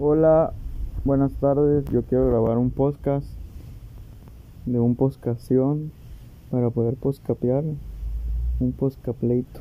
Hola, buenas tardes. Yo quiero grabar un podcast de un poscación para poder poscapear un poscapleito.